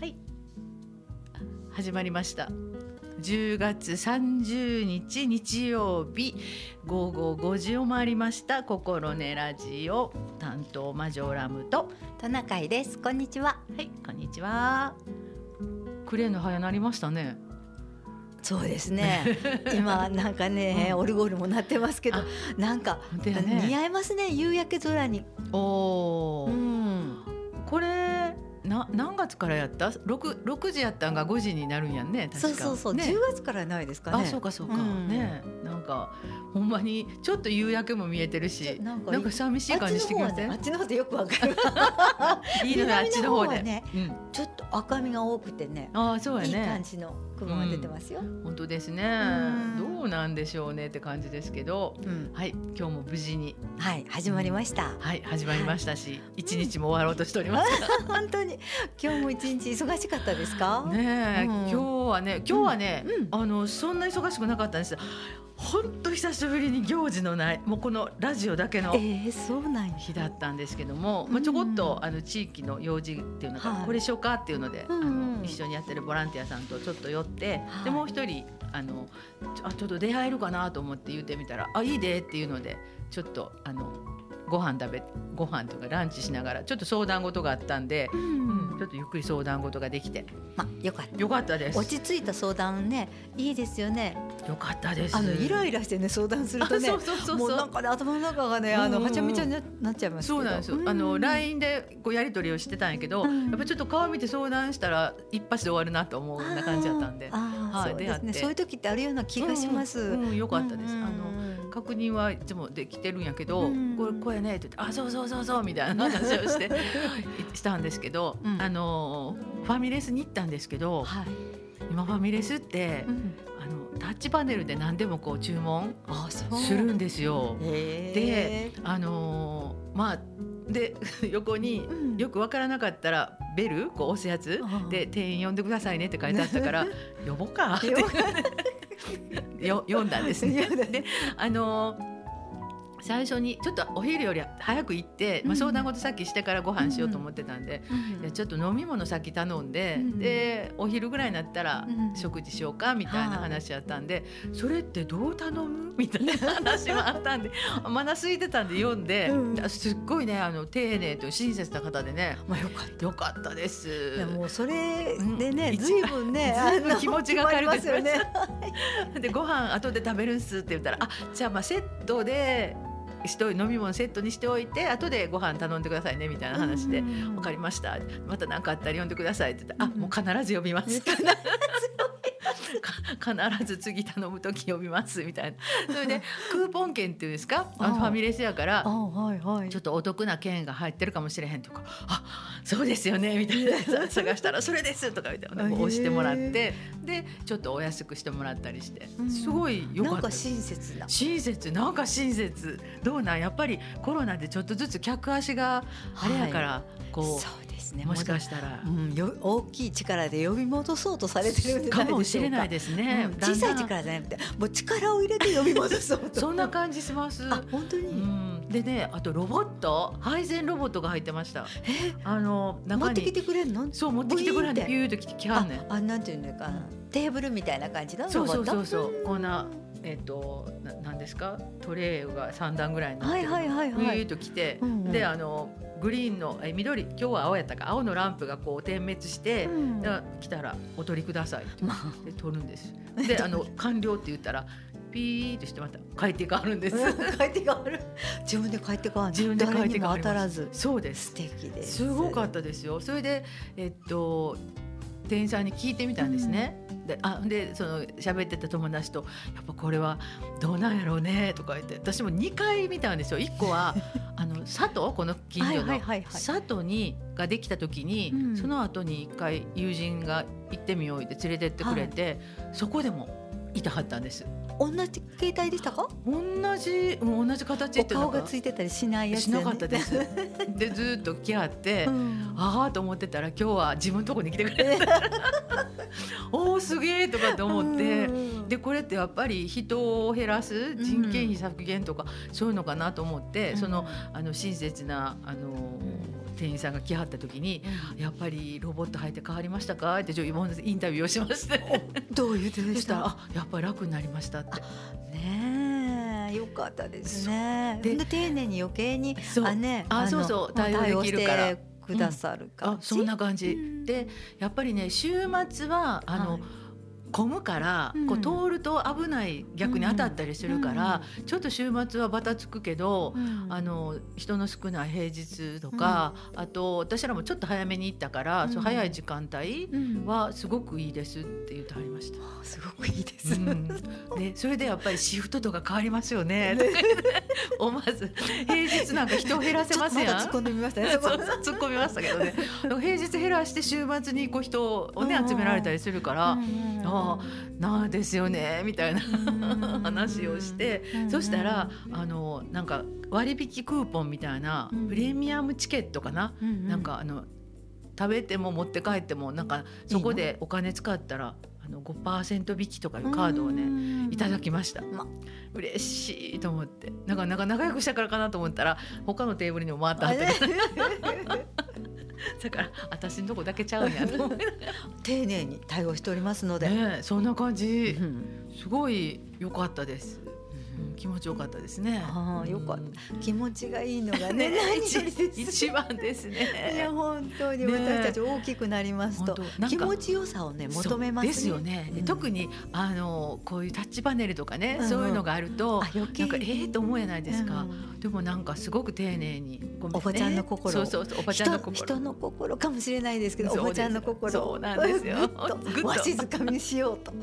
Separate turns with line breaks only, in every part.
はい。始まりました。10月30日日曜日。午後5時を回りました。心根ラジオ。担当マジョラムと。
トナカイです。こんにちは。
はいこんにちは。クレーンの早なりましたね。
そうですね。今なんかね、うん、オルゴールも鳴ってますけどなんか、ね、似合いますね。夕焼け空に。
おお、うん、これな何月からやった？六六時やったんが五時になるんやんね
そうそうそう、ね、月からないですかね。
あそうかそうか、うん、ねなんかほんまにちょっと夕焼けも見えてるしなんか寂しい感じしてきませ
ん？あっちの方でよくわかる。
いいのねあっちの方で。
ね、うん、ちょっと赤みが多くてね
あそうやね。い
い感じの雲が出てますよ、う
ん、本当ですね。どうなんでしょうねって感じですけど、うん、はい今日も無事に。
はい始まりました、
はい始まりましたし一、日も終わろうとしております。
本当に。今日も一日忙しかったですか？
ね、今日はね今日はね、あのそんな忙しくなかったんです本当久しぶりに行事のないもうこのラジオだけの日だったんですけども、まあ、ちょこっとあの地域の用事っていうのが、これしようかっていうので、あの一緒にやってるボランティアさんとちょっと寄って、でもう一人あのあちょっと出会えるかなと思って言ってみたら「あいいで」っていうのでちょっとあのご飯食べご飯とかランチしながらちょっと相談事があったんで、うん、うん、ちょっとゆっくり相談事ができて、
まあ、よかった。
よかったです。
落ち着いた相談ねいいですよね。
よかったです。
あのイライラしてね相談するとねそうそうそうもうなんかね頭の中がねあのはちゃめちゃになっちゃいます
そうなんですよ、あの LINE でこうやり取りをしてたんやけど、やっぱちょっと顔見て相談したら一発で終わるなと思うような感じだったんで。
はい、そうですね。そういう時ってあるような気がします、
うんうん、よかったです、あの確認はいつもできてるんやけど、これこれねって言って「あそうそうそうそう」みたいな話をして したんですけど、うん、あのファミレスに行ったんですけど、はい、今ファミレスって、うん、あのタッチパネルで何でもこう注文するんですよ。であのまあで 横によく分からなかったらベルこう押すやつで店員呼んでくださいねって書いてあったから 呼ぼうかってよ読んだんですね。であの最初にちょっとお昼より早く行って、まあ、相談事さっきしてからご飯しようと思ってたんで、うん、ちょっと飲み物先頼んで、うん、でお昼ぐらいになったら食事しようかみたいな話やったんで、それってどう頼む？みたいな話もあったんで まだ空いてたんで読んで、うん、すっごいねあの丁寧と親切な方でね、
まあ、よかった。
よかったです。いや
もうそれでね、うん、ずいぶんね
気持ちが軽くなりますよね。でご飯後で食べるんすって言ったらあじゃあまあセットでして飲み物セットにしておいて後でご飯頼んでくださいねみたいな話で「分かりました。また何かあったら呼んでください」って言って「あもう必ず呼びます」必ず次頼む時呼びますみたいな。それでクーポン券っていうんですか？ファミレスやからちょっとお得な券が入ってるかもしれへんとか「あそうですよね」みたいな。探したら「それです」とか言って押してもらってでちょっとお安くしてもらったりして。すごいよかった
親切な
親切なんか親切。どうなん。やっぱりコロナでちょっとずつ客足があれやから、こう。そうですね、もしかしたら、
うん、よ大きい力で呼び戻そうとされてるんじゃない
か。もしれないですね、
うん、小さい力じゃなくてもう力を入れて呼び戻そうと。
そんな感じします
本当に、う
ん、でねあとロボット？配膳ロボットが入ってました。
え？あの持ってきてくれるの？
そう持ってきてくれるんでピューときはんね
ん。あなんていうのか？な、テーブルみたいな感じの
そうそうそうそう。こんなえっ、ー、とななんですか？トレーが三段ぐらいになってるはいはいはいはい、と来て、うんうん、であのグリーンのえ緑今日は青やったか青のランプがこう点滅して、うん、来たらお取りくださいってで取るんです。で あの完了って言ったらピーとしてまた帰って変わるんです。
帰って変わる。自分で帰って変わる。
自分で帰って変わ
当たらず。
そうです。
素敵です。
すごかったですよ。それでえっと店員さんに聞いてみたんですね。うん、であでその喋ってた友達と「やっぱこれはどうなんやろうね」とか言って私も2回見たんですよ。1個は あの佐藤この近所の佐藤にができた時に、うん、その後に1回友人が行ってみようって連れてってくれて、はい、そこでもいたはったんです。
同じ携帯でしたか？
同じ同じ形
って顔がついてたりしないやつ、
ね、しなかったです。でずっと来合って、うん、ああと思ってたら今日は自分のとこに来てくれた。おおすげえとかって思って、でこれってやっぱり人を減らす人件費削減とか、そういうのかなと思って、そのあの親切なあの店員さんが来はった時に、うん、やっぱりロボット入って変わりましたか？ってインタビューをしまして。
どういうでした？
あやっぱり楽になりましたって。
ねよかったですね。で丁寧に余計に
あねあそうそう。対応できるから。
くださる
か、うん、そんな感じ、でやっぱりね週末はあの、はい混むから、うん、こう通ると危ない逆に当たったりするから、うん、ちょっと週末はばたつくけど、うん、あの人の少ない平日とか、あと私らもちょっと早めに行ったから、そう早い時間帯はすごくいいですって言ってはりました。
すごくいいです、
でそれでやっぱりシフトとか変わりますよね。思わず。平日なんか人を減らせますや
ん。突っ込んでみましたね。
突っ込みましたけどね。平日減らして週末にこう人をね集められたりするから、あなですよねみたいな話をしてそしたらあのなんか割引クーポンみたいなプレミアムチケットかな、なんかあの食べても持って帰ってもなんかそこでお金使ったらあの5%引きとかいうカードをねいただきました、ま、嬉しいと思って。なんかなんか仲良くしたからかなと思ったら他のテーブルにも回ったはったけど だから私のとこだけちゃうんやと。
丁寧に対応しておりますので、
ね、そんな感じ、うん、すごい良かったです。気持ちよかったですね。
ああ、よかった。気持ちがいいのがね、
一番ですね。
いや、本当に私たち大きくなりますと、気持ちよさをね、求めます
ですよね。特に、あの、こういうタッチパネルとかね、そういうのがあると、なんか、ええと思うじゃないですか。でも、なんか、すごく丁寧に。
おばちゃんの心。
そうそうそう、おばちゃんの心。
人の心かもしれないですけど、おばちゃんの心。
そうなんですよ。
わしづかみにしようと。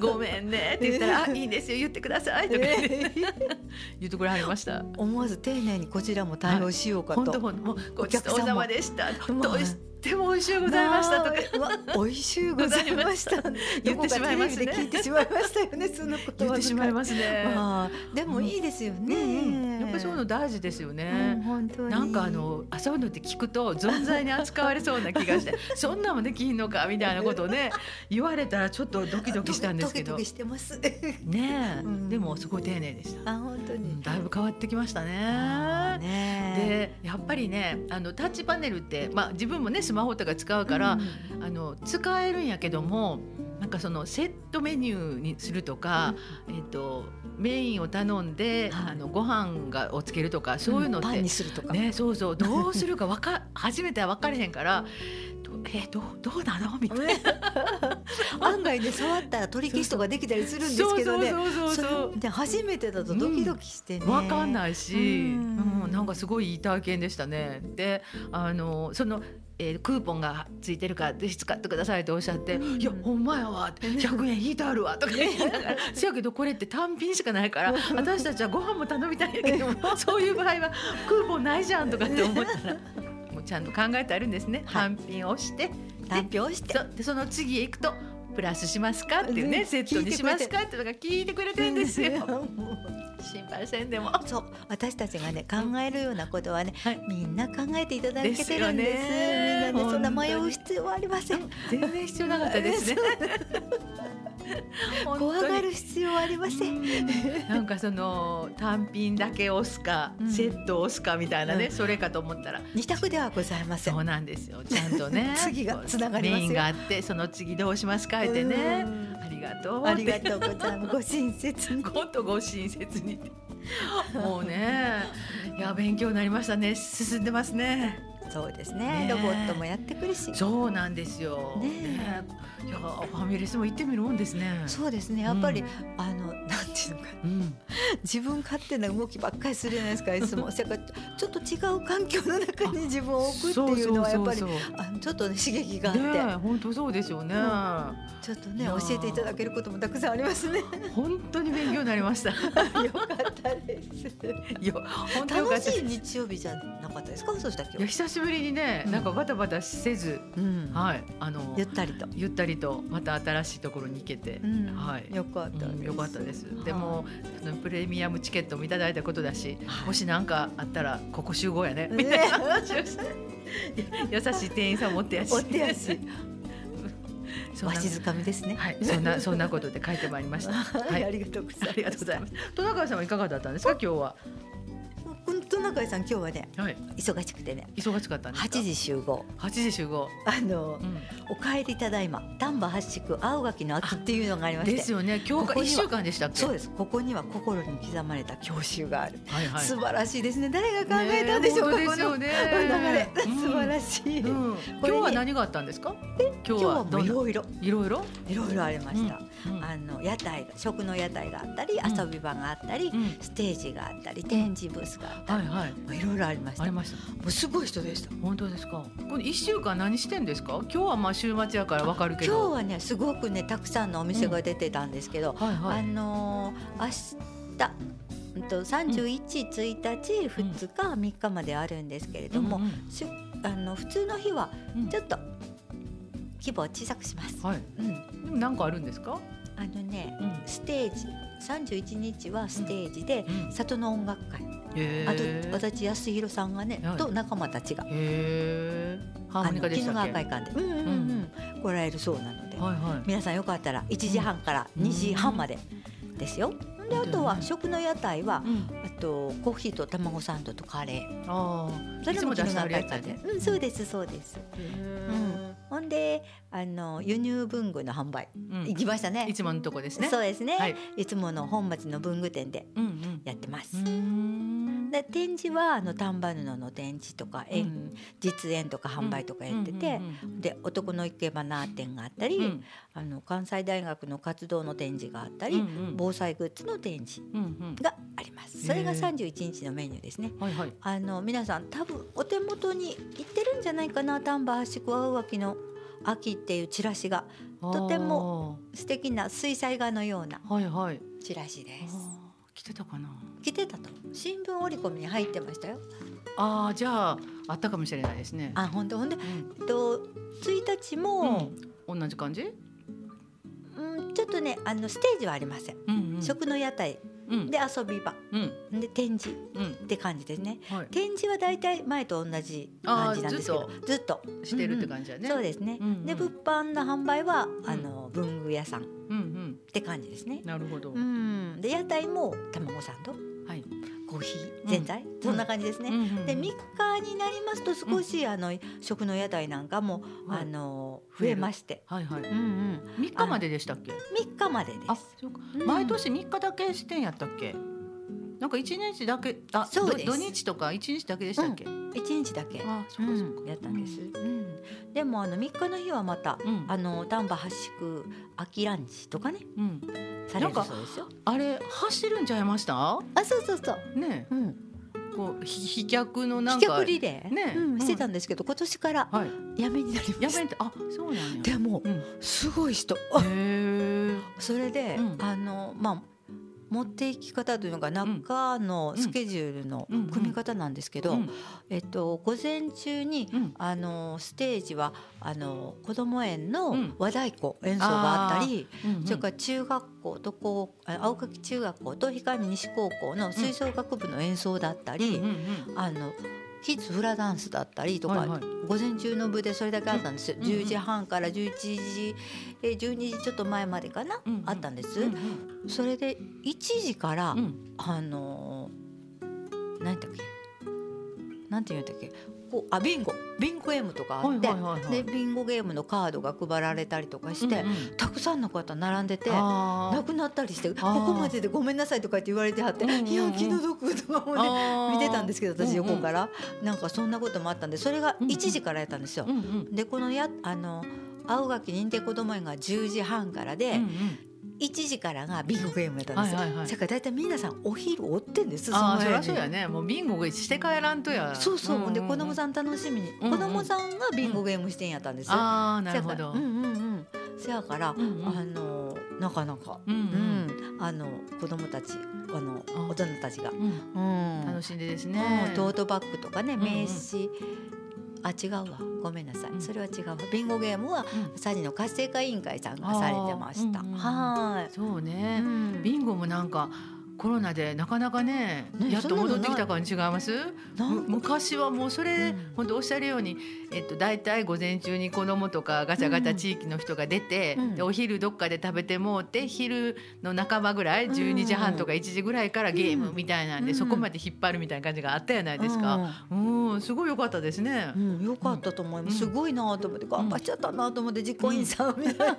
ごめんねって言ったら、あ、いいですよ、言ってくださいとか。言ってくれはりました
思わず丁寧にこちらも対応しようかと、
はい、本当もうごちそうさまでしたどうしても美味しゅうございましたとか、
美味しゅうございました。
言ってしまいますね。
聞いてしまいましたよね そのこと
言ってしまいますね、
まあ、でもいいですよね、
やっぱりそういうの大事ですよね、うん、本当に。なんかあのあそういうのって聞くと存在に扱われそうな気がして。そんなもできんのかみたいなことをね言われたらちょっとドキドキしたんですけど。
ドキドキしてます。
ね、うん、でもすごい丁寧でした。
あ本当に、
だいぶ変わってきましたね。ねでやっぱりねあのタッチパネルってまあ自分もねスマホとか使うから、うん、あの使えるんやけどもなんかそのセットメニューにするとか、うん、えっ、ー、とメインを頼んで、はい、あのご飯がをつけるとかそういうのって、
うん、
ねそうそうどうするかわか初めては分かれへんから。えどどうなの？みたいな。
案外ね触ったら取り消しとかできたりするんですけどね。で初めてだとドキドキしてね、
うん、分かんないし、うん、うん、なんかすごいいい体験でしたね。であのそのえー、クーポンがついてるからぜひ使ってくださいとおっしゃって「いやほんまやわ」って「100円引いてあるわ」とか言いながら「せやけどこれって単品しかないから私たちはご飯も頼みたいんやけどそういう場合はクーポンないじゃん」とかって思ったらもうちゃんと考えてあるんですね、はい、単品をして。
単品をして。
そでその次へ行くとプラスしますかっていうねセットにしますかっていうのが聞いてくれてるんですよ。心配せんでも
そう。私たちがね考えるようなことはね、はい、みんな考えていただけてるんです、ね、みんなねそんな迷う必要はありません。
全然必要なかったですね
怖がる必要はありません。
なんかその単品だけ押すか、うん、セット押すかみたいなね、うん、それかと思ったら
二択ではございません。
そうなんですよ。ちゃんとね
次がつながります
メインがあってその次どうしますかってね。ありがとう。
ありがとうございます。ご親切に。
本当ご親切に。もうね、いや勉強になりましたね。進んでますね。
そうですね、ね、ロボットもやってくるし。
そうなんですよ、ね、ね、いやファミレスも行ってみるもんですね。
そうですね。やっぱり、うん、あのなんていうのか、うん、自分勝手な動きばっかりするじゃないですかいつも。ちょっと違う環境の中に自分を置くっていうのはやっぱりあのちょっと、ね、刺激があって、ね、
本当そうですよね、うん、
ちょっとね教えていただけることもたくさんありますね。
本当に勉強になりました。よか
ったです。よ本当楽しい日曜日じゃなかったですか？そうしたっけ？
久しぶりにねなんかバタバタせず、うん、はいあの
ゆったりと。
ゆったりとまた新しいところに行けて、は
い。よかった
よかったです。でもプレミアムチケットもいただいたことだし、もし何かあったらここ集合やねみたいな話をして。優しい店員さん持ってやし。
持ってやし。わしづかみですね。
はい、そんなそんなことで書いてまいりました。
はい、ありがとうございます。あ
りがとうございます。戸中さんはいかがだったんですか？今日は。
トナカイさん今日はね、はい、忙しくてね。
忙しかったん
8時集合。
8時集合。
あの、うん、お帰りただいま。丹波八宿青垣の秋っていうのがありまして。
ですよね。今日か1週間でした
そうです。ここには心に刻まれた教習がある、はいはい、素晴らしいですね。誰が考えたんでしょうか、ね、この流れ、うん、素晴らしい、うん、
今日は何があったんですか？
今日はいろいろ
いろいろ
いろいろありました、あの屋台食の屋台があったり遊び場があったり、ステージがあったり展示ブースがあっはいはい、いろいろありました。
ありました。
もうすごい人でした。
本当ですか。これ一週間何してんですか？今日はまあ週末やからわかるけど。
今日はねすごくねたくさんのお店が出てたんですけど、はいはい、あのー、明日と三十一、一日、二日、三日まであるんですけれども、うんうん、あの普通の日はちょっと規模を小さくします。はい。
うん。でも何かあるんですか？
あのね、うん、ステージ三十一日はステージで、うん、里の音楽会。あと私安弘さんがね、はい、と仲間たちが。ハ
ーモニカでしたっけ？
会館で、うんうんうん、来られるそうなので、はいはい、皆さんよかったら一時半から二時半までですよ。であとは食の屋台は、あとコーヒーと卵サンドとカレー。ああ、それも鬼怒川会館で。うん、そうですそうです。うん。ほんであの輸入文具の販売、うん、行きましたね。
いつものとこですね。
そうですね、はい、いつもの本町の文具店でやってます、うん、で展示はあの丹波布の展示とか、うん、実演とか販売とかやってて、で男の生け花展があったり、あの関西大学の活動の展示があったり、防災グッズの展示があります、それが31日のメニューですね、はいはい、あの皆さん多分お手元に行ってるんじゃないかな。丹波橋小青垣の秋っていうチラシがとても素敵な水彩画のようなチラシです。
来てたかな。
来てたと。新聞折り込みに入ってましたよ。
ああ、じゃああったかもしれないですね。
あ、本当？ほんで、うん、と一日も、
うん、同じ感じ？
うん、ちょっとねあのステージはありません。うんうん、食の屋台で遊び場、で展示。って感じですね、展示はだいたい前と同じ感じなんですけど。ずっと？
してるって感じだね、
そうですね、で物販の販売はあの文具屋さん。って感じですね、
なるほど、
で屋台も卵サンド、はい、コーヒー。ぜんざい、そんな感じですね。で3日になりますと少し、あの食の屋台なんかも、あの増えまして、
はいはい。うんうん。3日まででしたっけ
？3日までです。そうか。
毎年3日だけ支店やったっけ？なんか一日だけあそう土日とか一日だけでしたっけ？
一、日だけ。あそうかそうか、やったんです。うんでもあの三日の日はまた、あの丹波発宿秋ランチとかね。うん。されるそうですよ。
あれ走るんちゃいました？
あそうそうそう。
ね。うん。こう飛脚のなん
か飛脚リレー？ね、うん、してたんですけど、今年からやめになりました。やめ
あそうなん
でも、すごい人。それで、あのまあ持っていき方というのが中のスケジュールの組み方なんですけど、えっと、午前中に、あのステージはあの子ども園の和太鼓演奏があったり、それから中学校とこう青柿中学校と光西高校の吹奏楽部の演奏だったり、あのキッズフラダンスだったりとか、はいはい、午前中の部でそれだけあったんですよ、うん、10時半から11時え12時ちょっと前までかな、うん、あったんです、うんうん、それで1時から、うん、あの何だっけ？なんて言うんだっけ？こうあビンゴ。ビンゴゲームとかあって、はいはいはいはい、でビンゴゲームのカードが配られたりとかして、うんうん、たくさんの方並んでて亡くなったりしてここまででごめんなさいとかって言われてはって、いや気の毒とかもね見てたんですけど私横から、うんうん、なんかそんなこともあったんでそれが1時からやったんですよ。うんうん、でこのやあの青垣認定こども園が10時半からで、うんうん1時からがビンゴゲームやったんですよ。はいはいはい、だから大体皆さんお昼追ってんです。
ああそりゃそうやね。もうビンゴして帰らんとや。
そうそう、うんうん、で子供さん楽しみに、うんうん、子供さんがビンゴゲームしてんやったんですよ。
ああなるほど。うんうんう
ん。せやから、うんうん、あのなかなか、うん、うん、あの子供たちあの大人たちが、う
ん。楽しんでですね、
トートバッグとかね名刺、あ違うわ。ごめんなさい、それは違うわ。ビンゴゲームはサジの活性化委員会さんがされてました、はい。
そうね、ビンゴもなんかコロナでなかなかねやっと戻ってきた感じ違います？昔はもうそれ、うん、本当おっしゃるように、えっと、大体午前中に子供とかガチャガチャ地域の人が出て、うん、でお昼どっかで食べてもうて昼の半ばぐらい12時半とか1時ぐらいからゲームみたいなんで、うん、そこまで引っ張るみたいな感じがあったじゃないですか？うん。すごい良かったですね。
うん、良かったと思います。すごいなと思って頑張っちゃったなと思って実行委員さんみたいな、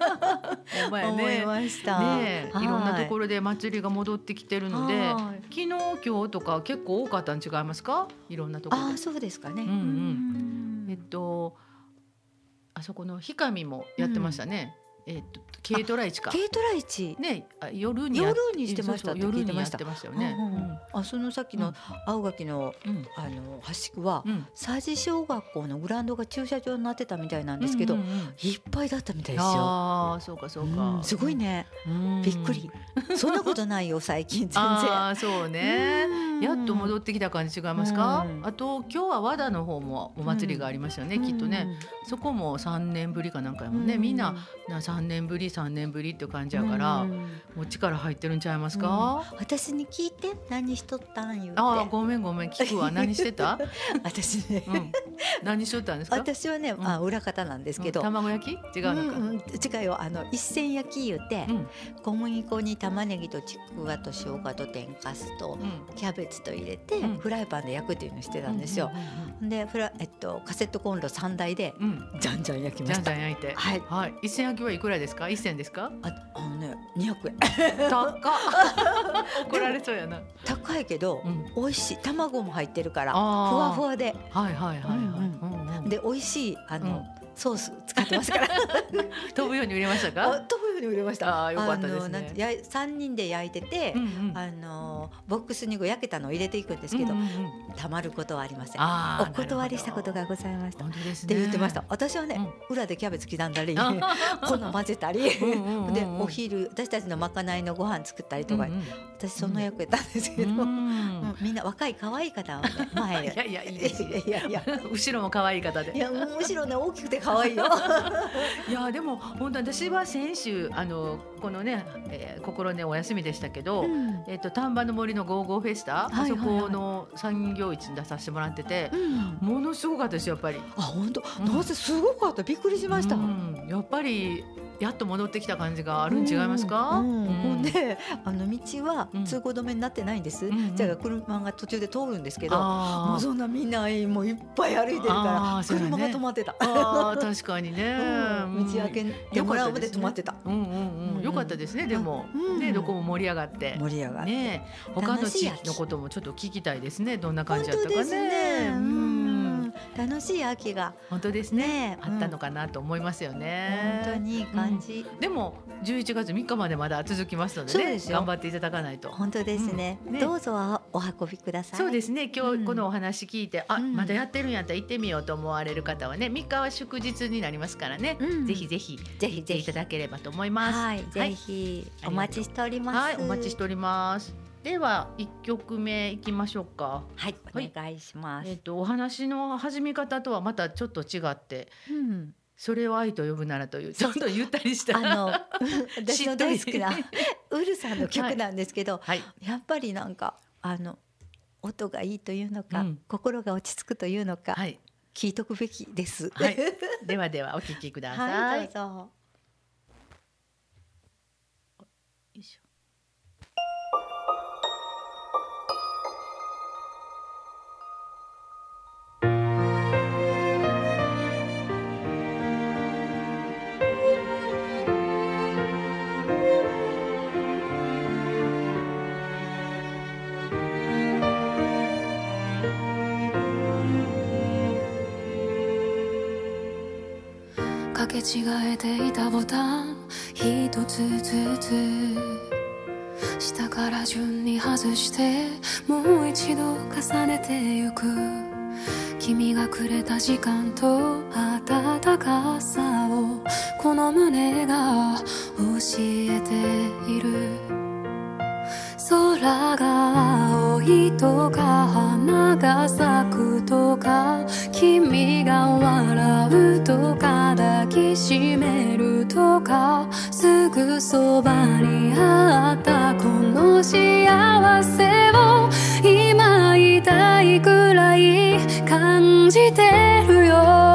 思いました。
ね、いろんなところで祭りが戻ってきてるので。昨日今日とか結構多かったん違いますか？いろんなところ
あそうですかね、うんう
ん、えっとあそこの氷上もやってましたね、うん、えっと軽トラ市か。
軽トラ市。
ね、夜に
夜にしてました
夜にやってましたよね。
あ、そのさっきの青垣のあの端区は佐治小学校のグラウンドが駐車場になってたみたいなんですけど、いっぱいだったみたいですよ。
ああ、そうかそうか。
すごいね。びっくり。そんなことないよ最近全然。
あそうね。やっと戻ってきた感じ違いますか？あと今日は和田の方もお祭りがありましたよね。きっとね。そこも三年ぶりかなんかやもんね。みんな三年ぶり三年ぶりって感じやから、もう力入ってるんちゃいますか、
私に聞いて何しとったん言う
あごめんごめん聞くわ。何してた？
私ね、
何しとったんですか？
私はね、あ裏方なんですけど、
卵焼き？違うの
か、違うよ。あの一銭焼き言うて、小麦粉に玉ねぎとちくわと生姜と天かすと、キャベツと入れて、フライパンで焼くっていうのをしてたんですよ、でフラえっとカセットコンロ三台で、じゃんじゃん焼きました。
じゃんじゃん焼いて。はい、はい、一銭焼きはいくらですか？一銭ですか？
ああのね200円。
高 怒られそうやな。
高いけど、うん、美味しい。卵も入ってるからふわふわで。
はいはいはいはい、
で美味しいあの、ソース使ってますから。
飛ぶように売れましたか？
飛ぶように売れました。
あよかったですね。
や三人で焼いてて、うんうん、あのボックスにこう焼けたのを入れていくんですけど、うんうん、たまることはありません。お断りしたことがございました、ね、って言ってました。私はね、うん、裏でキャベツ刻んだり 粉混ぜたり。でお昼私たちのまかないのご飯作ったりとか、うんうん、私その役やったんですけど、うん、みんな若い可愛い方前。
いやいやいやいやいや。後ろも可愛い方で。
いやむしろね大きくて可愛いよ。
いやでも本当私は先週あのこのね、えー、心ねお休みでしたけど、うん、えっ、と丹波の森のゴーゴーフェスタ、はいはい。はい、あそこの産業市に出させてもらってて、うん、ものすごかったですやっぱり。
あ本当、うん、なぜすごかった。びっくりしました。
やっぱりやっと戻ってきた感じがあるん違いますか？うん
ほんであの道は通行止めになってないんです。うん、じゃあ車が途中で通るんですけど、もうそんなみんなもういっぱい歩いてるから車が止まってた。
あ確かにね。
道開けてもらうまで止まってた。
うんうんうん。よかったですねでも。ねどこも盛り上がって。
盛り上がって。
ね他の地域のこともちょっと聞きたいですね。どんな感じだったかね。うん
楽しい秋が。
本当ですね、あったのかなと思いますよね。
本当にいい感じ、
でも11月3日までまだ続きますのでね頑張っていただかないと。
本当ですね,、どうぞお運びください。
そうですね。今日このお話聞いて、あまだやってるんやったら行ってみようと思われる方はね3日は祝日になりますからね、ぜひぜひぜひぜひ。いただければと思います。
はい、ぜひお待ちしております。
はい、お待ちしております。では一曲目いきましょうか。
はい、お願いします。
えっ、ー、とお話の始め方とはまたちょっと違って、うん、それを愛と呼ぶならというちょっとゆったりした
あの 私の大好きな ウルさんの曲なんですけど、はい、やっぱりなんかあの音がいいというのか、うん、心が落ち着くというのか、はい、聞いとくべきです。
はい、ではではお聞きください。
はい、どうぞ。
け違えていたボタン一つずつ。下から順に外してもう一度重ねてゆく。君がくれた時間と温かさをこの胸が教えている。空が青いとか花が咲くとか君が笑うとか抱きしめるとかすぐそばにあったこの
幸せを今いたいくらい感じてる
よ。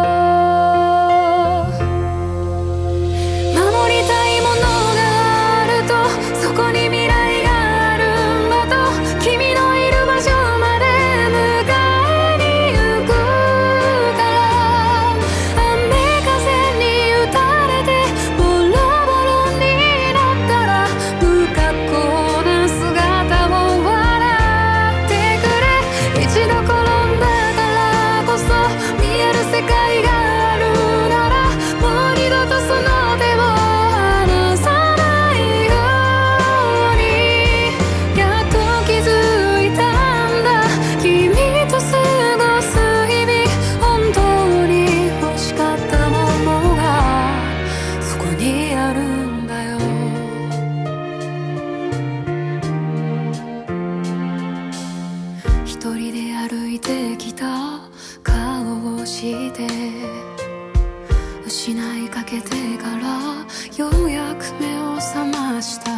歩いてきた顔をして失いかけてからようやく目を覚ました。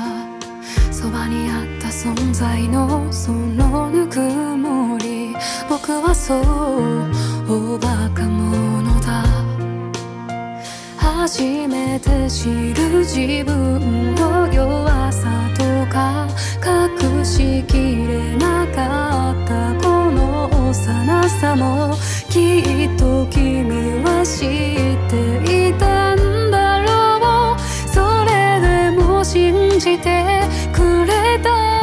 そばにあった存在のそのぬくもり僕はそうおバカ者だ。初めて知る自分の弱さとか隠しきれなかったこと。幼さもきっと君は知っていたんだろう。それでも信じてくれた。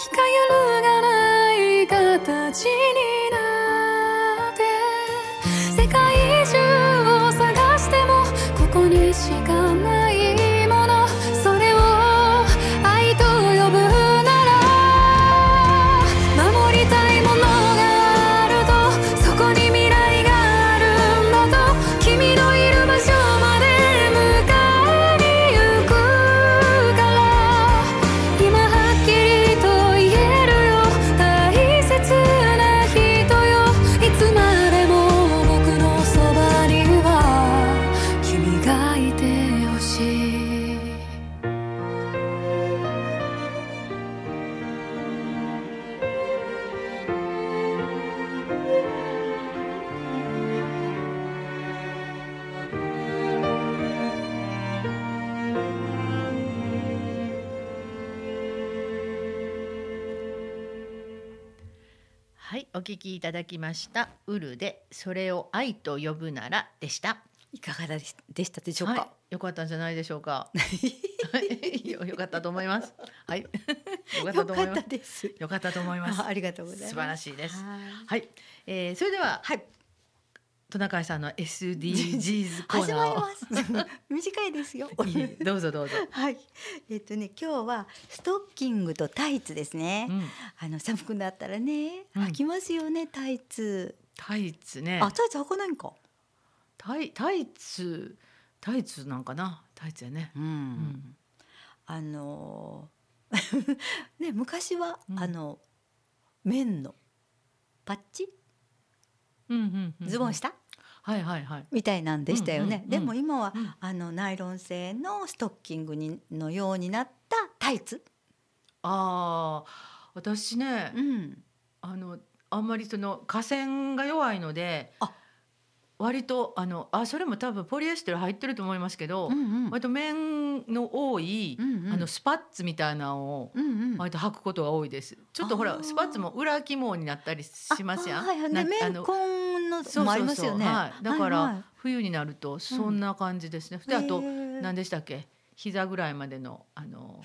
光るがない形になって世界中を探してもここにしかない。ました。ウルでそれを愛と呼ぶならでした。
いかがでしたでしょうか、は
い、よかったんじゃないでしょうか？よよかったと思います。はい。
よかったと思います。
よかったと思います。
ありがとうございます。
素晴らしいです。はい、えー、それでは、はいトナカイさんの SDGs コーナー
短いですよ。
どうぞどうぞ。
はい。えっ、とね今日はストッキングとタイツですね、うん、あの寒くなったらね、履きますよねタイツ。
タイツね。
あタイツ履かないんか。
タイタイツタイツなんかな？タイツやね。うん、う
ん、あのね昔は、うん、あの綿のパッチ、うんうんうん、ズボン下？
はいはいはい、
みたいなんでしたよね、でも今は、あのナイロン製のストッキングにのようになったタイツ。
ああ私ね、うん、あのあんまりその河川が弱いのであ
割とあのあそれも多分ポリエステル入ってると思いますけど、うんうん、割と面の多い、うんうん、あのスパッツみたいなのを割と履くことが多いです。ちょっとほらスパッツも裏肝になったりしますやん。
はいはい、面婚のもありますよね。は
い、だから、はいはい、冬になるとそんな感じですね。うん、であと何でしたっけ？膝ぐらいまでのあの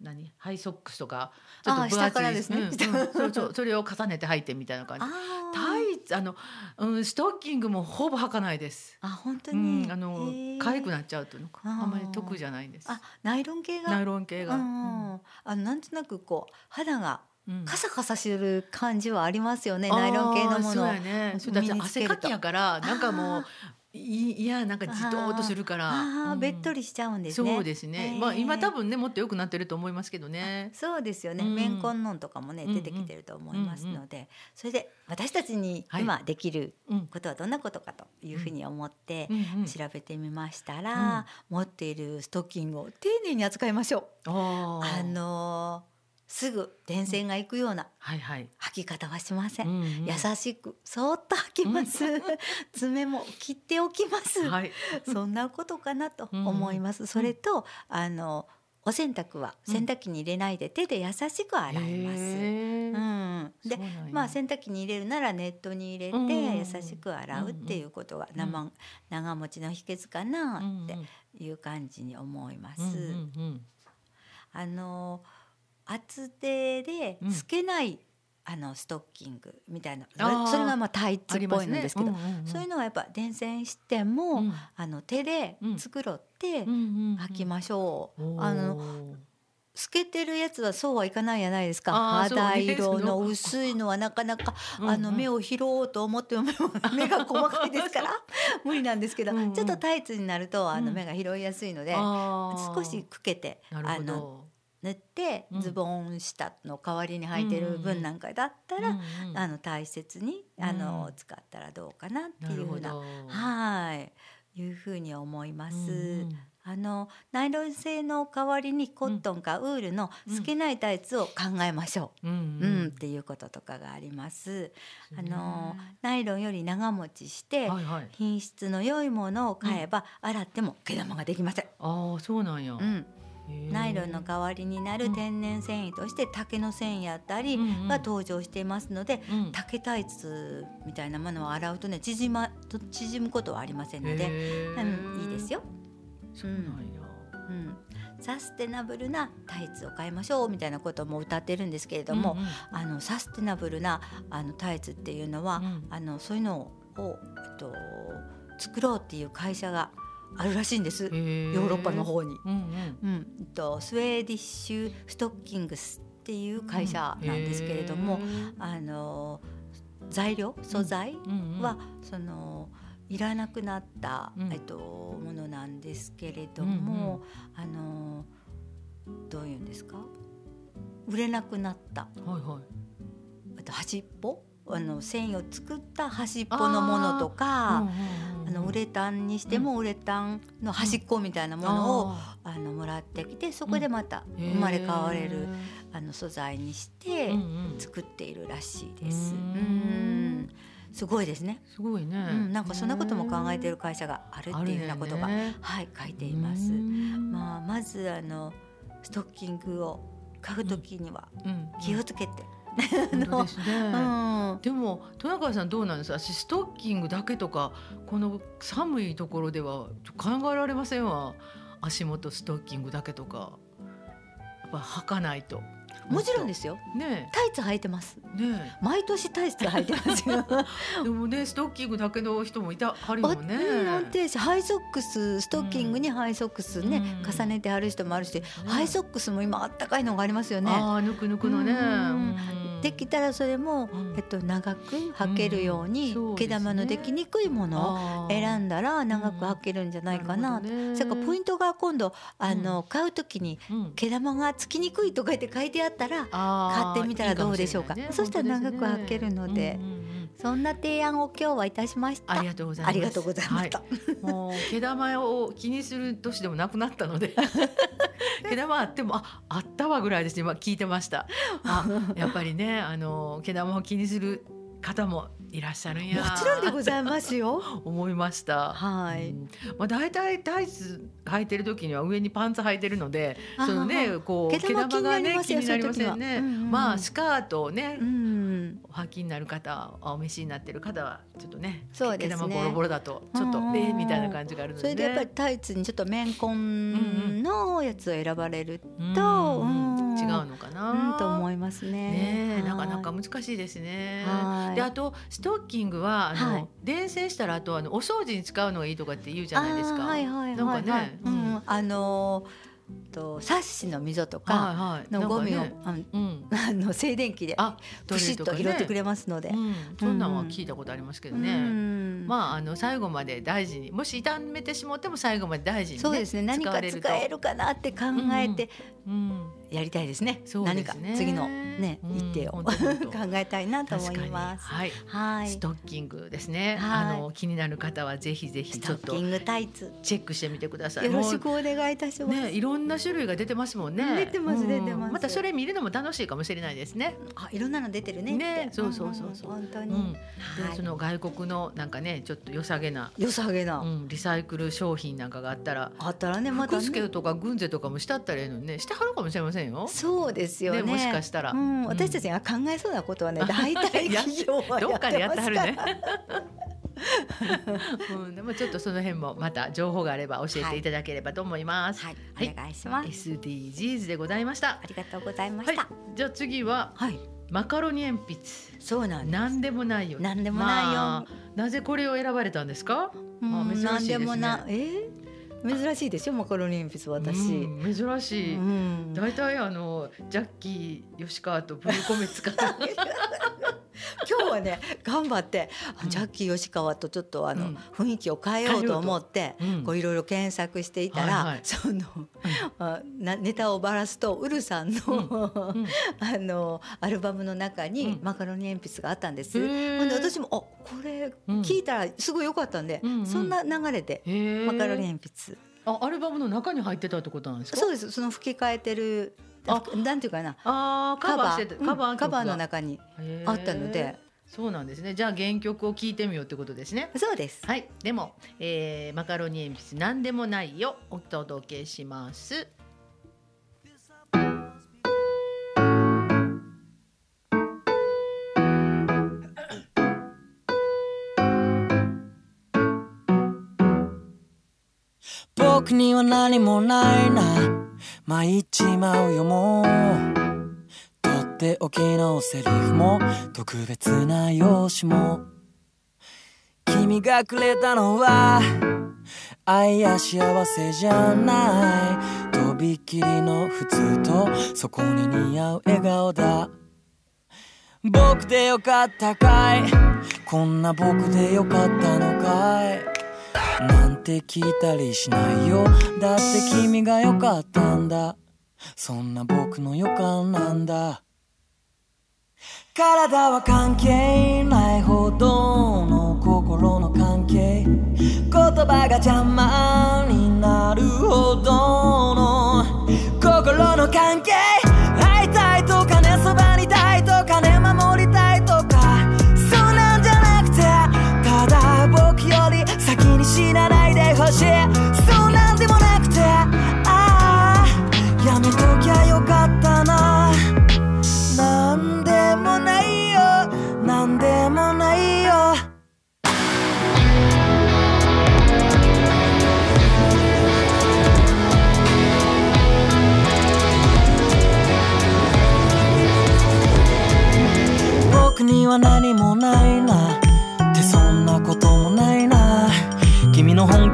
何？ハイソックスとか
ちょっと分厚いですね、
うんうん、そそれを重ねて履いてみたいな感じ。タイツあの、うん、ストッキングもほぼ履かないです。
あ本当に、
うん、あの痒くなっちゃうというのかあんまり得じゃないんです。あ
ナイロン系が？
ナイロン系が、うん、
あなんとなくこう肌がカサカサする感じはありますよね、ナイロン系のもの。そうや
ね。汗かきやからなんかもういやなんかじとっとするから。
あ、べっとりしちゃうんです
ね。そうですね、まあ今多分ねもっと良くなってると思いますけどね。
そうですよね、うん、メンコンノンとかもね出てきてると思いますので、それで私たちに今できることはどんなことかというふうに思って調べてみましたら、持っているストッキングを丁寧に扱いましょう。あのーすぐ電線が行くような履き方はしません、うんうん、優しくそっと履きます、爪も切っておきます、はい、そんなことかなと思います、うん、それとあのお洗濯は洗濯機に入れないで手で優しく洗います。うん、で、まあ洗濯機に入れるならネットに入れて優しく洗うっていうことが生、長持ちの秘訣かなっていう感じに思います。あのー厚手で透けない、うん、あのストッキングみたいなそれがまあタイツっぽいんですけど、ね。うんうんうん、そういうのはやっぱ伝染しても、うん、あの手で繕って履きましょう。うん。うんう。ん、あの透けてるやつはそうはいかないじゃないですか。肌色の 薄いのはなかなかあの目を拾おうと思っても 目が細かいですから 無理なんですけど、うんうん、ちょっとタイツになるとあの目が拾いやすいので、少しくけてあの塗ってズボン下の代わりに履いてる分なんかだったら、うんうん、あの大切にあの、使ったらどうかなっていうふうなはいいうふうに思います。うんうん、あのナイロン製の代わりにコットンかウールの透けないタイツを考えましょう、うん、うん、っていうこととかがあります。あのナイロンより長持ちして、はいはい、品質の良いものを買えば、洗っても毛玉ができません。
ああそうなんや。うん
ナイロンの代わりになる天然繊維として竹の繊維やったりが登場していますので、うん。うん、竹タイツみたいなものを洗うとね縮ま縮むことはありませんので、うん、いいですよ。
そうなんや、
うん、サステナブルなタイツを買いましょうみたいなことも歌ってるんですけれども、うんうん、あのサステナブルなあのタイツっていうのは、うん、あのそういうのを、えっと、作ろうっていう会社があるらしいんです。ヨーロッパの方に、うんうん。うん、とスウェーディッシュストッキングスっていう会社なんですけれども、あの材料素材は、そのいらなくなった、えっと、ものなんですけれども、あのどういうんですか？売れなくなった、はいはい、あと端っぽあの繊維を作った端っこのものとかあのウレタンにしてもウレタンの端っこみたいなものを、あのもらってきてそこでまた生まれ変われる、あの素材にして作っているらしいです。うん。すごいですね。
すごいね。う
ん、なんかそんなことも考えている会社があるっていうようなことが、ね、はい書いています。まあまずあのストッキングを買うときには気をつけて。うん
ですね、うん、でも豊川さんどうなんです？かストッキングだけとかこの寒いところでは考えられませんわ。足元ストッキングだけとか。やっぱ履かないと。
もちろんですよ。ね、タイツ履いてます。ね、毎年タイツ履いてますよ。
でもね、ストッキングだけの人もいた、はるよね。
安定し、ハイソックス、ストッキングにハイソックスね、うん、重ねてある人もあるし、うん、ハイソックスも今あったかいのがありますよね。
ああ、ぬくぬくのね。
できたらそれも、えっと長く履けるように、毛玉のできにくいものを選んだら長く履けるんじゃないかな。それからポイントが今度あの買うときに毛玉がつきにくいとか言って書いてあったら買ってみたらどうでしょうか。そしたら長く履けるので。そんな提案を今日はいたしました。
ありがとうございます。あ
りがとうございました。
もう毛玉を気にする年でもなくなったので 毛玉あってもああったわぐらいです今聞いてました。あやっぱりねあの毛玉を気にする方もいらっしゃるんや。
もちろんでございますよ。
思いました。
はい、うん、
まあ大体タイツ履いてる時には上にパンツ履いてるのでそのねこう毛玉がね気になりませんね、うんうん、まあスカートをね、うん、お履きになる方お召しになってる方はちょっとねそうですね。毛玉ボロボロだとちょっとええみたいな感じがあるので、
ね、それでやっぱりタイツにちょっと綿紺のやつを選ばれると、
うん。うん違うのかな、
と思います
ね。ねなかなか難しいですね。であとストッキングはあの、はい、伝染したらあとあのお掃除に使うのがいいとかって言うじゃないですか。はいはいはい、なんかね、
うん、あのーとサッシの溝とかのゴミを、あの静電気でプシッと拾ってくれますので、
そんなんは聞いたことありますけどね、まああの最後まで大事にもし傷めてしまっても最後まで大事に、
そうですね。何か使えるかなって考えて、やりたいですね。何か次のね一手を 考えたいなと思います。
はい。ストッキングですね。あの気になる方はぜひぜひちょっとチェックしてみてください。
よろしくお願いいたします。
ねいろんな種類が出てますもんね。
出てます出てます。
またそれ見るのも楽しいかもしれないですね。
あいろんなの出てるね。
ねそうそうそうそう。
本当に。で
その外国のなんかねちょっと良さげな。
良さげな、
リサイクル商品なんかがあったら
あったらねまた
福助とか軍勢とかもしたったらいいのねしてはるかもしれませんよ。
そうですよね。
もしかしたら、
私たちが考えそうなことはね 大体企業は
どっかでやってはるね。うん、でもちょっとその辺もまた情報があれば教えていただければと思います。
はい、はい、お願いします。
SDGs でございました。
ありがとうございました。はい、
じゃあ次は、はい、マカロニ鉛筆。
そうなん
なんでもないよ。
なんでもないよ、まあ。
なぜこれを選ばれたんですか？
まあ珍しいですね。でもな、えー？珍しいですよマカロニ鉛筆私、
うん、珍しい、うん、大体あのジャッキー吉川とブルコメ使って
今日はね頑張って、うん、ジャッキー吉川とちょっとあの、雰囲気を変えようと思って、こういろいろ検索していたら、その、なネタをばらすとウルさんの あのアルバムの中にマカロニ鉛筆があったんです。ほんで私もあこれ聞いたらすごい良かったんで、そんな流れでマカロニ鉛筆。
あアルバムの中に入ってたってことなんですか？
そうです。その吹き替えてるあなんていうかな
あカバーしてカバー、
カバーの中にあったので。
そうなんですね。じゃあ原曲を聞いてみようってことですね。
そうです。
はい。でも、えー、マカロニ鉛筆なんでもないよお届けします。
僕には何もないな。参っちまうよもう。とっておきのセリフも。特別な用紙も。君がくれたのは。愛や幸せじゃない。とびっきりの普通とそこに似合う笑顔だ。僕でよかったかい。こんな僕でよかったのかい。て聞いたりしないよ。だって君が良かったんだ。そんな僕の予感なんだ。体は関係ないほどの心の関係。言葉が邪魔になるほどの心の関係。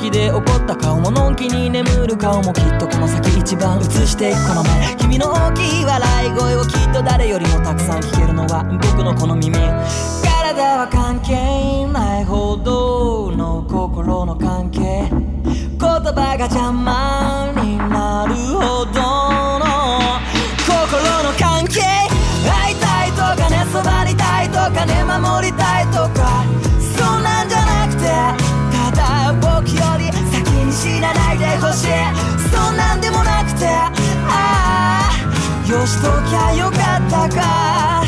気で怒った顔ものんきに眠る顔もきっとこの先一番映していくこの前君の大きい笑い声をきっと誰よりもたくさん聞けるのは僕のこの耳体は関係ないほどの心の関係。言葉が邪魔になるほどの心の関係会いたいとかねそばにたいとかね守りたい。しそんなんでもなくて。ああよしときゃよかったか。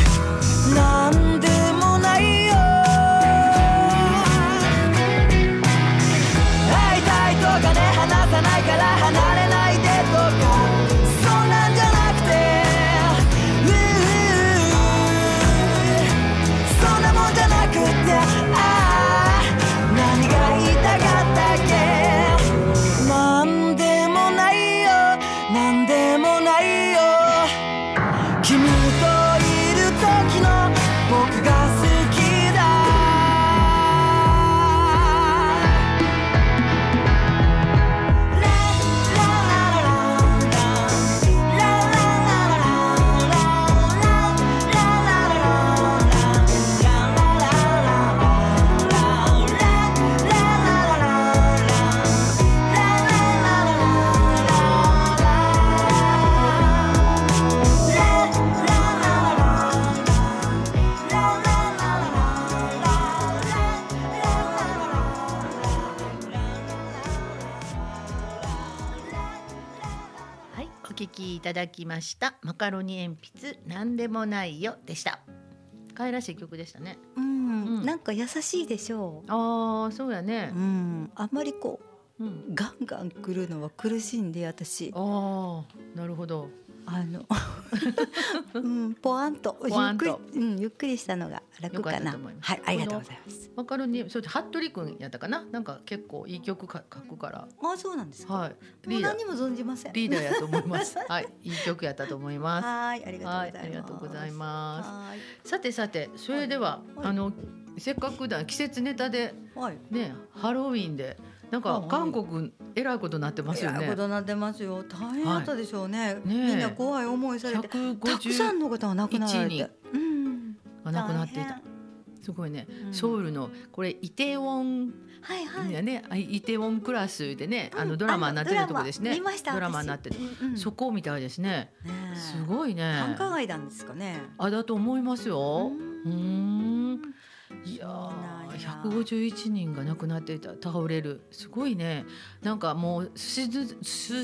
だきました。マカロニ鉛筆なんでもないよでした。可愛らしい曲でしたね。
うん、うん、なんか優しいでしょ
う。ああそうやね。
うん。あんまりこう、うん、ガンガン来るのは苦しいんで私。
ああなるほど
あの うん、ポワンとゆっくり、うん、ゆっくりしたのが楽かな。はい、ありがとうございます。
マカロニ、そう服部君やったかな、なんか結構いい曲か書くから。
あ、そうなんですか。
はい。
リーダーにも存じません。
リーダーやと思います。はい、いい曲やったと思います。
はい、ありがとうござい
ます。さてさて、それでは、あのせっかくだ季節ネタで、ね、ハロウィンで。なんか韓国えらいことなってますよね。
えらいことなってますよ。大変だったでしょうね。はい、みんな怖い思いされて、たくさんの方が亡くなられて、
うん、が亡くなっていた。すごいね、うん、ソウルのこれイテウォンはいはい、ね、イテウォンクラスでね、あのドラマになってるとこですね。ドラマになってる、うんうん、そこみたいですね。ねすごいね。
繁華街なんですかね。
あ、だと思いますよ。うん。いや151人が亡くなっていた倒れる。すごいね。なんかもうす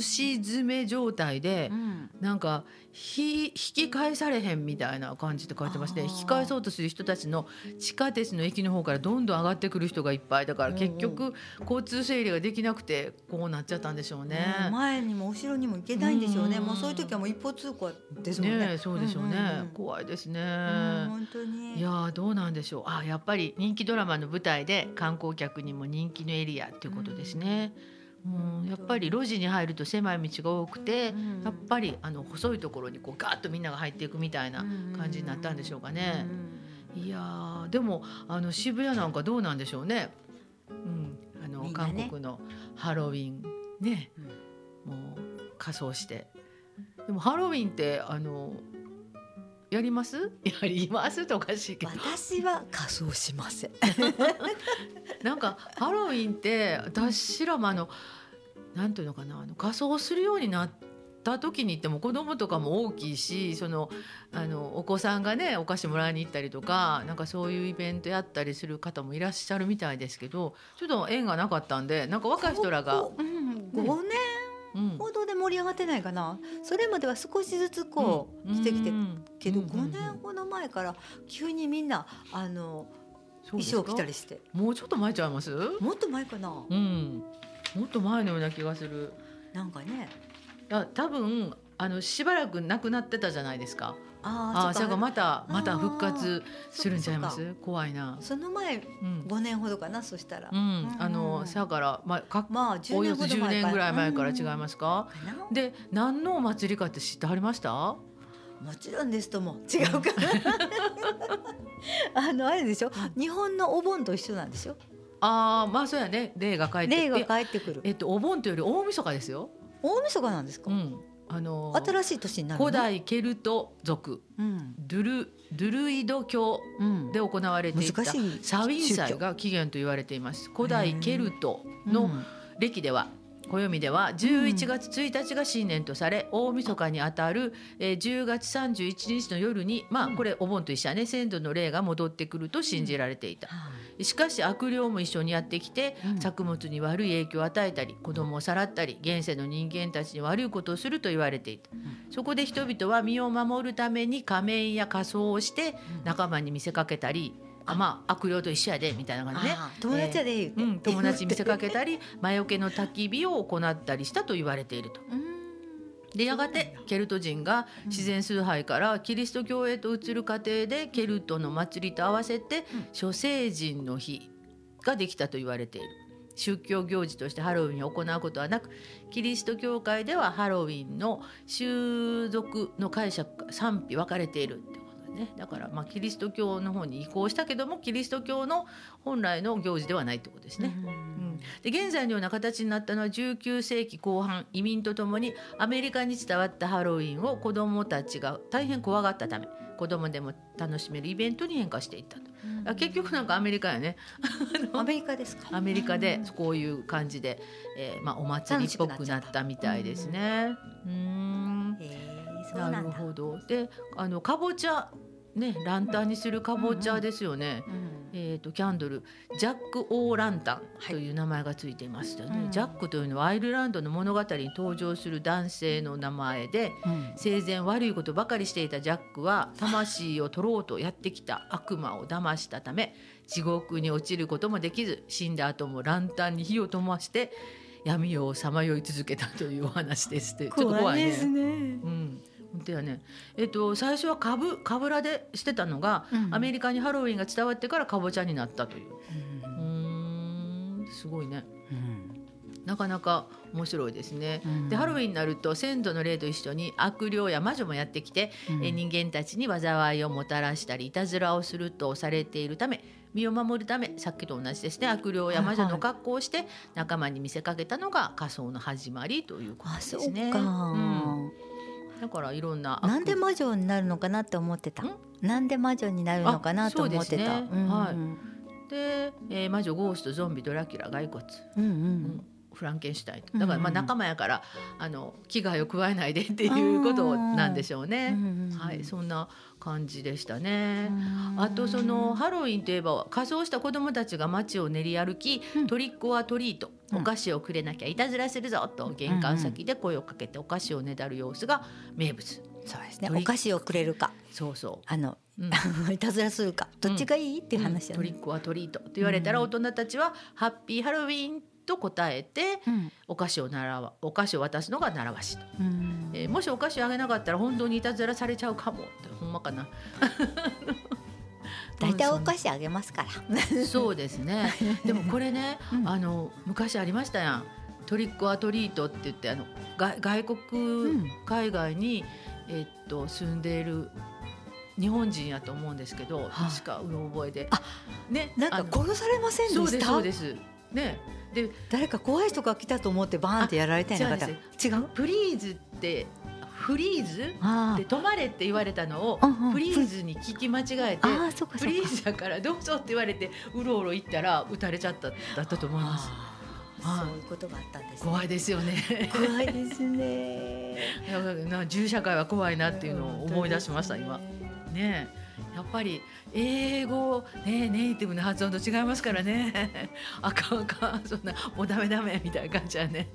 し詰め状態で、うん、なんか引き返されへんみたいな感じで書いてますね引き返そうとする人たちの地下鉄の駅の方からどんどん上がってくる人がいっぱいだから結局交通整理ができなくてこうなっちゃったんでしょうね、
うん、前にも後ろにも行けないんでしょうね、うん、もうそういう時はもう一方通行ですもんね、ね、
そうでしょうね、うんうん、怖いですね、
本当に。
いやどうなんでしょう。あやっぱり人気ドラマの舞台で観光客にも人気のエリアっていうことですね、うん。うん、やっぱり路地に入ると狭い道が多くて、うん、やっぱりあの細いところにこうガーッとみんなが入っていくみたいな感じになったんでしょうかね。いやでもあの渋谷なんかどうなんでしょうね。うん、あの、ね、韓国のハロウィンね、もう仮装して。でもハロウィンってあのやります？やりますとおかしいけど。
私は仮装しません。
なんかハロウィンって私らもあのなんていうのかなあの仮装するようになった時に行っても子供とかも大きいしそのあのお子さんがねお菓子もらいに行ったりとかなんかそういうイベントやったりする方もいらっしゃるみたいですけどちょっと縁がなかったんでなんか若い人らが。
うん、5年報道で盛り上がってないかな、それまでは少しずつこうしてきてけど5年ほど前から急にみんなあの衣装着たりして。
もうちょっと前ちゃいます？
もっと前かな。
うん。もっと前のような気がする。
なんかね。
いや多分あのしばらくなくなってたじゃないですか
あ
あ、それがまたまた復活するんちゃいます？怖いな。
その前五年ほどかな、そしたら。
うん、あのさからまあかまあおよそ十年ぐらい前から違いますか？で何のお祭りかって知ってはりました？も
ちろんですとも違うか あのあれでしょ？日本のお盆と一緒なんでしょ？
ああまあそうやね。霊が帰って
霊が帰ってくる。
えっとお盆というより大晦日ですよ。
大晦日なんですか？
うん。
あの新しい年になる
古代ケルト族、うん、ドゥルドゥルイド教で行われていたサウィン祭が起源と言われています。古代ケルトの歴では暦では11月1日が新年とされ、うん、大晦日にあたる、えー、10月31日の夜にまあこれお盆と一緒やね。先祖の霊が戻ってくると信じられていた。うん。しかし悪霊も一緒にやってきて、作物に悪い影響を与えたり子供をさらったり現世の人間たちに悪いことをすると言われていた、そこで人々は身を守るために仮面や仮装をして仲間に見せかけたりあまあ悪霊と一緒やでみたいな感じね。
友達やで、
えー、うん、友達に見せかけたり 魔除けの焚き火を行ったりしたと言われていると。でやがてケルト人が自然崇拝からキリスト教へと移る過程でケルトの祭りと合わせて諸聖人の日ができたと言われている。宗教行事としてハロウィンを行うことはなくキリスト教会ではハロウィンの習俗の解釈が賛否分かれているってね。だからまあキリスト教の方に移行したけどもキリスト教の本来の行事ではないってことですね。うんで現在のような形になったのは19世紀後半移民とともにアメリカに伝わったハロウィンを子どもたちが大変怖がったため子どもでも楽しめるイベントに変化していったと。うん、結局なんかアメリカやね。
アメリカですか？
アメリカでこういう感じで、えーまあ、お祭りっぽくなったみたいですね。うん。なるほど。であのかぼちゃねランタンにするかぼちゃですよね。うんうん、えっ、ー、とキャンドル。ジャック・オー・ランタンという名前がついていましたね、はい、ジャックというのはアイルランドの物語に登場する男性の名前で、うん、生前悪いことばかりしていたジャックは魂を取ろうとやってきた悪魔を騙したため地獄に落ちることもできず死んだ後もランタンに火を灯して闇をさまよい続けたというお話ですって。ちょっと
怖いね。ね。
うん本当やね。えっと最初はかぶかぶらでしてたのが、うん、アメリカにハロウィンが伝わってからかぼちゃになったという。うん、すごいね。うんなかなか面白いですね。うん、でハロウィンになると先祖の霊と一緒に悪霊や魔女もやってきて、うん、え人間たちに災いをもたらしたりいたずらをするとされているため身を守るためさっきと同じですね悪霊や魔女の格好をして仲間に見せかけたのが仮装の始まりということですね。うん、だからいろんな
なんで魔女になるのかなって思ってた。なんで魔女になるのかなと思ってた。
で、えー、魔女ゴーストゾンビドラキュラ骸骨。うんうん。うんフランケンシュタインだからまあ仲間やから、あの危害を加えないでっていうことなんでしょうね。はいそんな感じでしたね。あとそのハロウィンといえば仮装した子どもたちが街を練り歩き、トリックはトリート。お菓子をくれなきゃいたずらするぞと玄関先で声をかけてお菓子をねだる様子が名物。
そうですね。お菓子をくれるか。
そうそう。
あの、うん、いたずらするか、どっちがいい、っていう話、
ね。うん、トリックはトリートと言われたら、大人たちはハッピーハロウィンと答えて、うん、お菓子を習わお菓子を渡すのが習わしと、うん、えー、もしお菓子あげなかったら本当にいたずらされちゃうかもってほんまかな。
大体お菓子あげますか
ら。そうですね。でもこれね、うん、あの昔ありましたやん。トリックアトリートって言ってあの外外国、海外にえー、っと住んでいる日本人やと思うんですけど、確かうろ覚えで。
あ、ね、なんか殺されませんでした？
そうです。ね。
で誰か怖い人が来たと思ってバーンってやられたんやなか違う？
プリーズってフリーズで止まれって言われたのをフリーズに聞き間違えてフリーズだからどうぞって言われてうろうろ行ったら撃たれちゃっただったと思います。
そういうことがあったんです、
ね、怖いですよね。
怖いですね。
銃社会は怖いなっていうのを思い出しました、今。ねやっぱり英語、ね、ネイティブな発音と違いますからね あかんあかんそんなもうダメダメみたいな感じはね。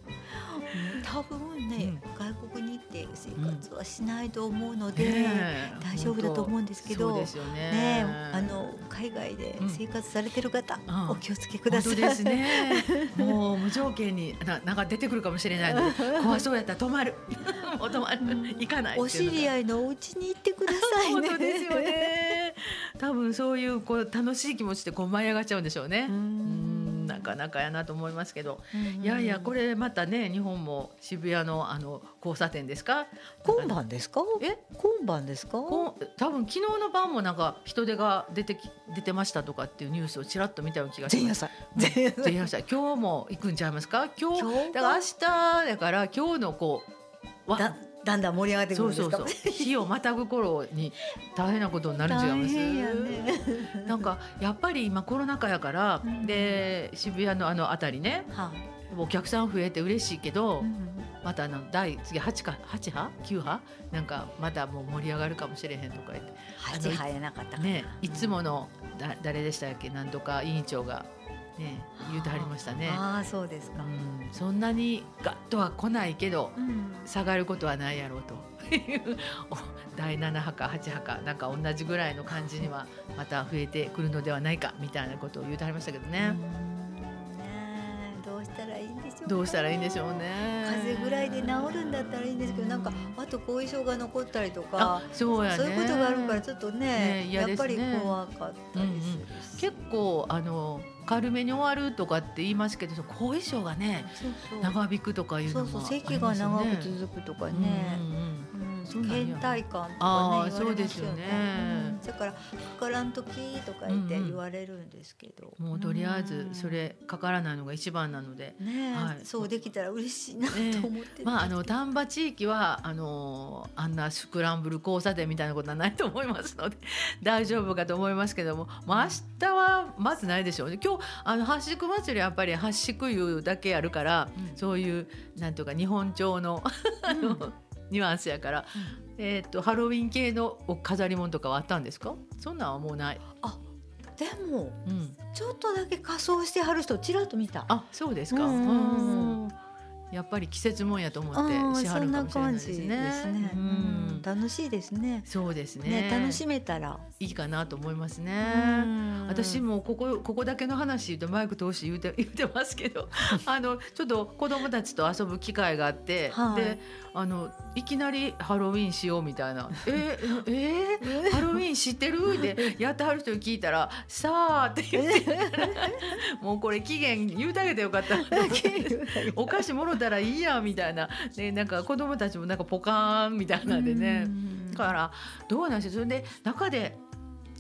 多分ね、うん、外国に行って生活はしないと思うので、うんね、大丈夫だと思うんですけど、
ね
ね、あの海外で生活されてる方、うん、お気をつけください。
ですね。もう無条件にななんか出てくるかもしれないので怖そうやったら止まる。もう止まる、行かない
お知り合いのお家に行ってください
ね。本当ですよね。多分そういうこう楽しい気持ちでこう舞い上がっちゃうんでしょうね。うん。なかなかやなと思いますけど、いやいやこれまたね日本も渋谷のあの交差点ですか？
今晩ですか？え？今晩ですか？多
分昨日の晩もなんか人手が出てき出てましたとかっていうニュースをちらっと見たような気がします。前夜祭。今日も行くんちゃいますか？今日だから明日だから今日のこ
うわだんだん盛り上がってくるんですか？そう
そう日をまたぐ頃に大変なことになるん違います、ね、なんかやっぱり今コロナ禍やから、うん、で渋谷のあの辺りね、はあ、お客さん増えて嬉しいけど、うん、またあの第次8か8波？9波？なんかまたもう盛り上がるかもしれへんとか言って。
8波やなかった
ねいつものだ誰でしたっけ？なんとか委員長がね、言うてはりましたね。
ああ、そうですか、う
ん。そんなにガッとは来ないけど、うん、下がることはないやろうという 第7波か8波かなんか同じぐらいの感じにはまた増えてくるのではないかみたいなことを言うてはりましたけどね。
どうしたらいいんでしょう、ね、
どうしたらいいんでしょうね。
風邪ぐらいで治るんだったらいいんですけど、なんかあと後遺症が残ったりとか、
そうや、ね、
そういうことがあるからちょっとね、ねやっぱり怖かったりする、
うんうん、結構あの軽めに終わるとかって言いますけど後遺症がね長引くとかいうのも、ね、
そうそう。咳が長く続くとかね、うんうん倦怠感とかねそうですよね、うん、だからかからん時とか言って言われるんですけど、
うん。うん、もうとりあえずそれかからないのが一番なので、
ね、はい、そうできたら嬉しいなと思って、
ね、まああの丹波地域はあのあんなスクランブル交差点みたいなことはないと思いますので 大丈夫かと思いますけども、まあ、明日はまずないでしょうね。今日あの八宿祭りやっぱり八宿湯だけやるから、うん、そういうなんとか日本調のあの、ニュアンスやから、うん、えっ、とハロウィン系の飾り物とかはあったんですか？そんなんはもうない。
あでも、うん、ちょっとだけ仮装してはる人ちらっと見た。
あそうですか。うんやっぱり季節もんやと思ってしはるかもしれないですね。ですね。
うん、楽しいですね。
そうですね、
ね、楽しめたら
いいかなと思いますね。私もここここだけの話言うとマイク通して言うて言ってますけど、あのちょっと子供たちと遊ぶ機会があって、はい、であのいきなりハロウィンしようみたいな「えー、え？ー、ハロウィン知ってる?」ってやってはる人に聞いたら「さあ」って言って もうこれ期限言うてあげてよかった。お菓子もろたらいいやみたいな、ね、なんか子供たちもなんかポカーンみたいなんでね。だからどうなんですよそれで中で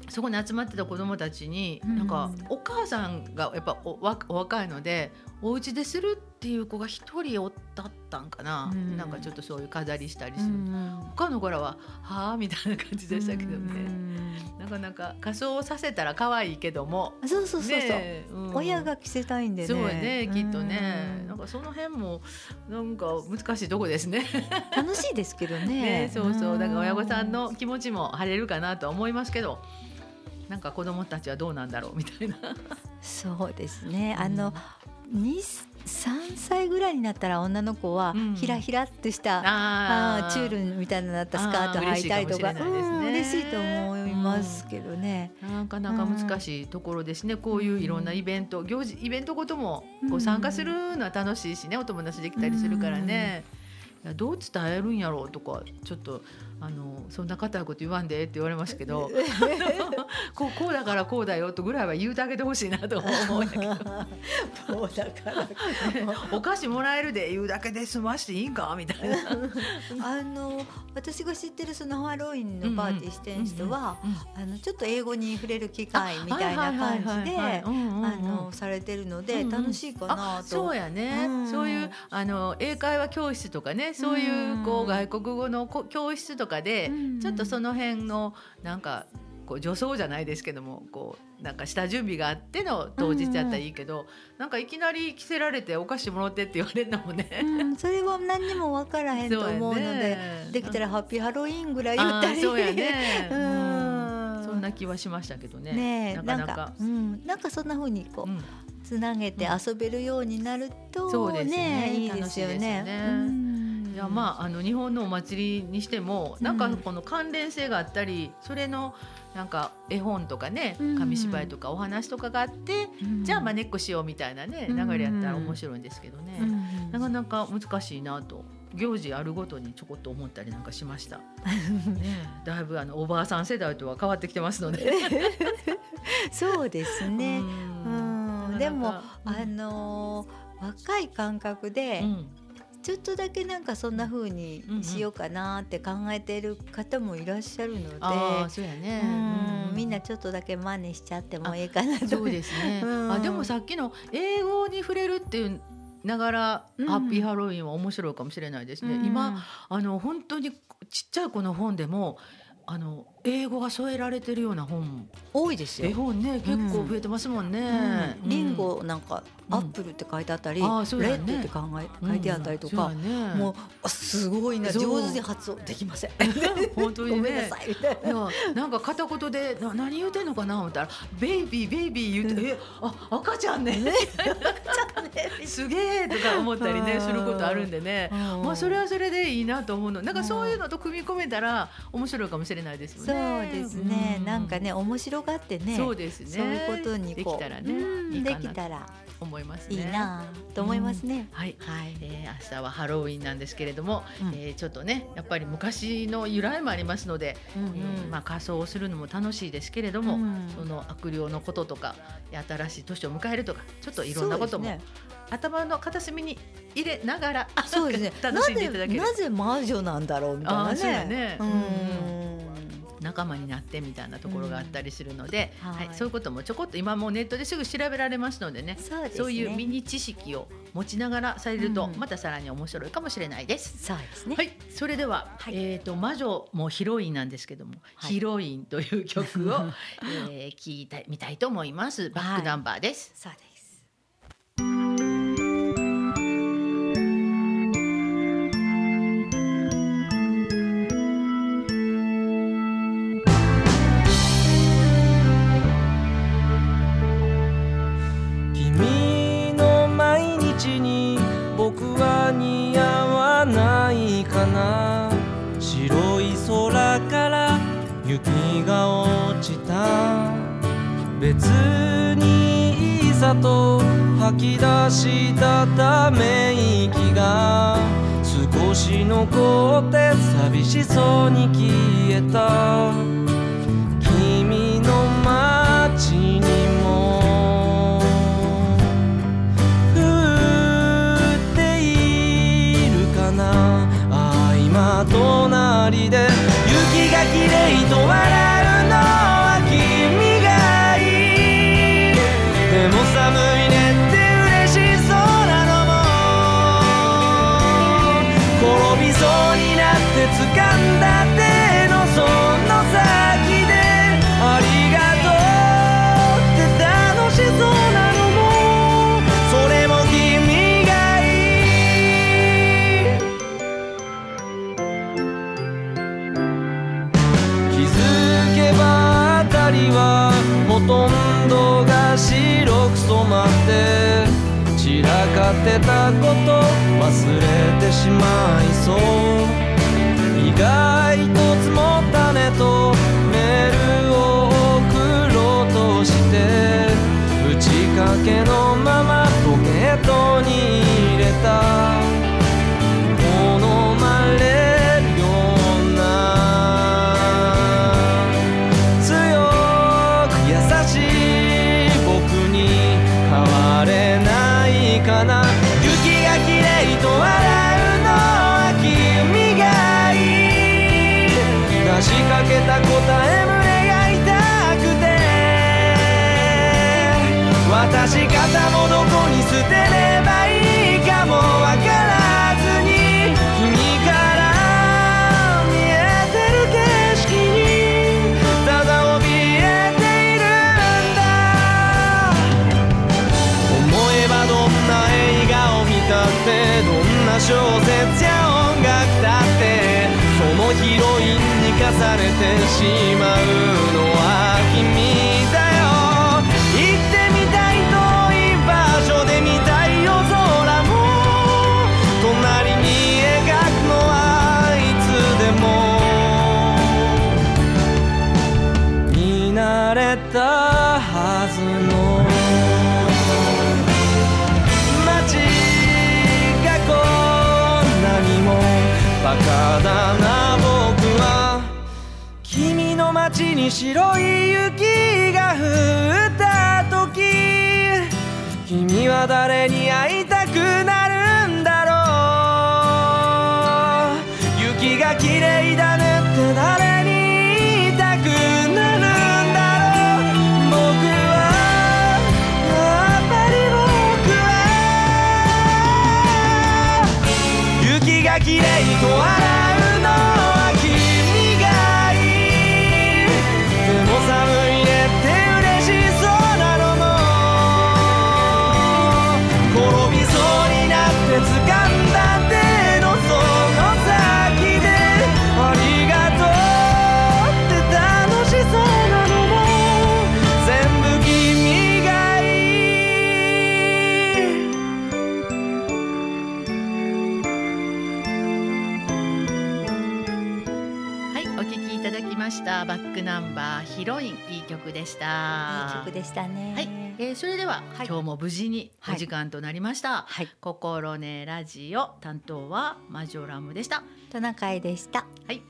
そこに集まってた子どもたちに、なんかお母さんがやっぱお若いのでお家でするっていう子が一人おったったんかな、うん、なんかちょっとそういう飾りしたりする、うん、他の子らは「はあ」みたいな感じでしたけどね、うん、なかなか仮装させたら可愛いけども。
そうそうそうそう、ねうん、親が着せたいんでね。
そうねきっとね、なんかその辺もなんか難しいとこですね。
楽しいですけどね。
ねそうそう。だから親御さんの気持ちも晴れるかなと思いますけどなんか子供たちはどうなんだろうみたいな。
そうですね。あの、2 3歳ぐらいになったら女の子はひらひらっとした、うん、あチュールみたいななったスカート履いたりとか。嬉しいと思いますけどね、
うん、なかなか難しいところですね、こういういろんなイベント行事イベントごともこう参加するのは楽しいしね。お友達できたりするからね。どう伝えるんやろうとかちょっとあのそんな硬いこと言わんでって言われますけど こうこうだからこうだよとぐらいは言うてあげてほしいなと思うんやけど。
こうだから
お菓子もらえるで言うだけで済ましていいんかみたいな。
あの私が知ってるそのハロウィンのパーティーしてる人はあのちょっと英語に触れる機会みたいな感じであのされてるので楽しいかなと、
そうやね、うん、そういうあの英会話教室とかねそういうこう外国語の教室とかかで、ちょっとその辺のなんかこう助走じゃないですけどもこうなんか下準備があっての当日やったらいいけど、うん、なんかいきなり着せられてお菓子もらってって言われるのもね、
うん、それは何にも分からへんと思うので、ね、できたらハッピーハロウィーンぐらい言ったり。
そうやね、うん、そんな気はしましたけどね。
ねなかなか。うん、なんかそんなふうにこう、つなげて遊べるようになると、そうですね。いいですよね。
いやまああの日本のお祭りにしてもなんかこの関連性があったり、それのなんか絵本とかね紙芝居とかお話とかがあって、じゃあまねっこしようみたいなね流れやったら面白いんですけどね、なかなか難しいなと行事あるごとにちょこっと思ったりなんかしました。ね、だいぶあのおばあさん世代とは変わってきてますので。
そうですね。うん、でも、あのー、若い感覚で、うんちょっとだけなんかそんな風にしようかなって考えてる方もいらっしゃるので、
あそうやね、
うん、みんなちょっとだけ真似しちゃってもいいかなと。
そうですね、あでもさっきの英語に触れるっていうながら、ハッピーハロウィンは面白いかもしれないですね、今あの本当にちっちゃい子の本でもあの英語が添えられてるような本
多いですよ。
絵本ね結構増えてますもんね。
リンゴなんかアップルって書いてあったり、レッドって考え書いてあったりとか、もうすごいな上手に発音できません。
本当にね。いやなんか片言でな何言うてんのかな思ったらベイビーベイビー言うて、えあ赤ちゃんね。すげえとか思ったりねすることあるんでね。まあそれはそれでいいなと思うの。なんかそういうのと組み込めたら面白いかもしれないですよ
ね。そうですね。なんかね面白がってね。
そうですね。
そういうことに
できたらね。
できたら。
思いますね。
いいなと思いますね。
うん、はい、はい、えー、明日はハロウィンなんですけれども、うん、えー、ちょっとねやっぱり昔の由来もありますので、うんまあ仮装をするのも楽しいですけれども、うん、その悪霊のこととか新しい年を迎えるとかちょっといろんなことも、ね、頭の片隅に入れながら
そうですね 楽しんでいただけるなぜ魔女なんだろうみたいなね。
ねうん仲間になってみたいなところがあったりするので、うん、はい、はい、そういうこともちょこっと今もネットですぐ調べられますのでねそう、ね、いうミニ知識を持ちながらされると、またさらに面白いかもしれないです。
そうですね。
はい、それでは、はい、えっ、ー、と魔女もヒロインなんですけども、はい、ヒロインという曲を、えー、聞いてみたいと思います。バックナンバーです。
そうです。
別にいざと吐き出したため息が少し残って寂しそうに消えた。君の街にも降っているかな。あ今隣で雪がきれいと笑りはほとんどが白く染まって散らかってたこと忘れてしまいそう意外と積もったねとメールを送ろうとして打ちかけのてしまうのは君だよ行ってみたい遠い場所で見たい夜空も隣に描くのはいつでも見慣れたはずの街がこんなにもバカだな街に白い雪が降った時君は誰に会いたくなるんだろう？雪が綺麗だねって誰
曲でした。
いい曲でしたね。
はい、えー、それでは、
はい
今日も無事にお時間となりました。
はい、
心ねラジオ担当はマジョラムでした。
トナカイでした。
はい、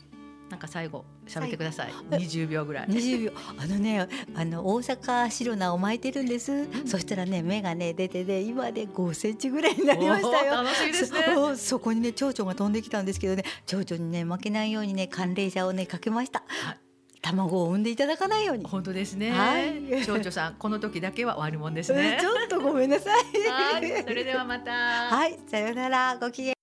なんか最後喋ってください。二十秒ぐらい。
二十秒。あのね、あの大阪白菜を巻いてるんです。そしたらね、芽がね出てね、今で五センチぐらいになりましたよ。
楽しみですね
そそこにね、蝶々が飛んできたんですけどね、蝶々にね負けないようにね、寒冷車をねかけました。
はい
卵を産んでいただかないように。
本当ですね。
はい
少女さん、この時だけは悪者です
うん
ね
ち。ょっとごめんなさい。
はい、それではまた。
はい、さようなら、ごきげん。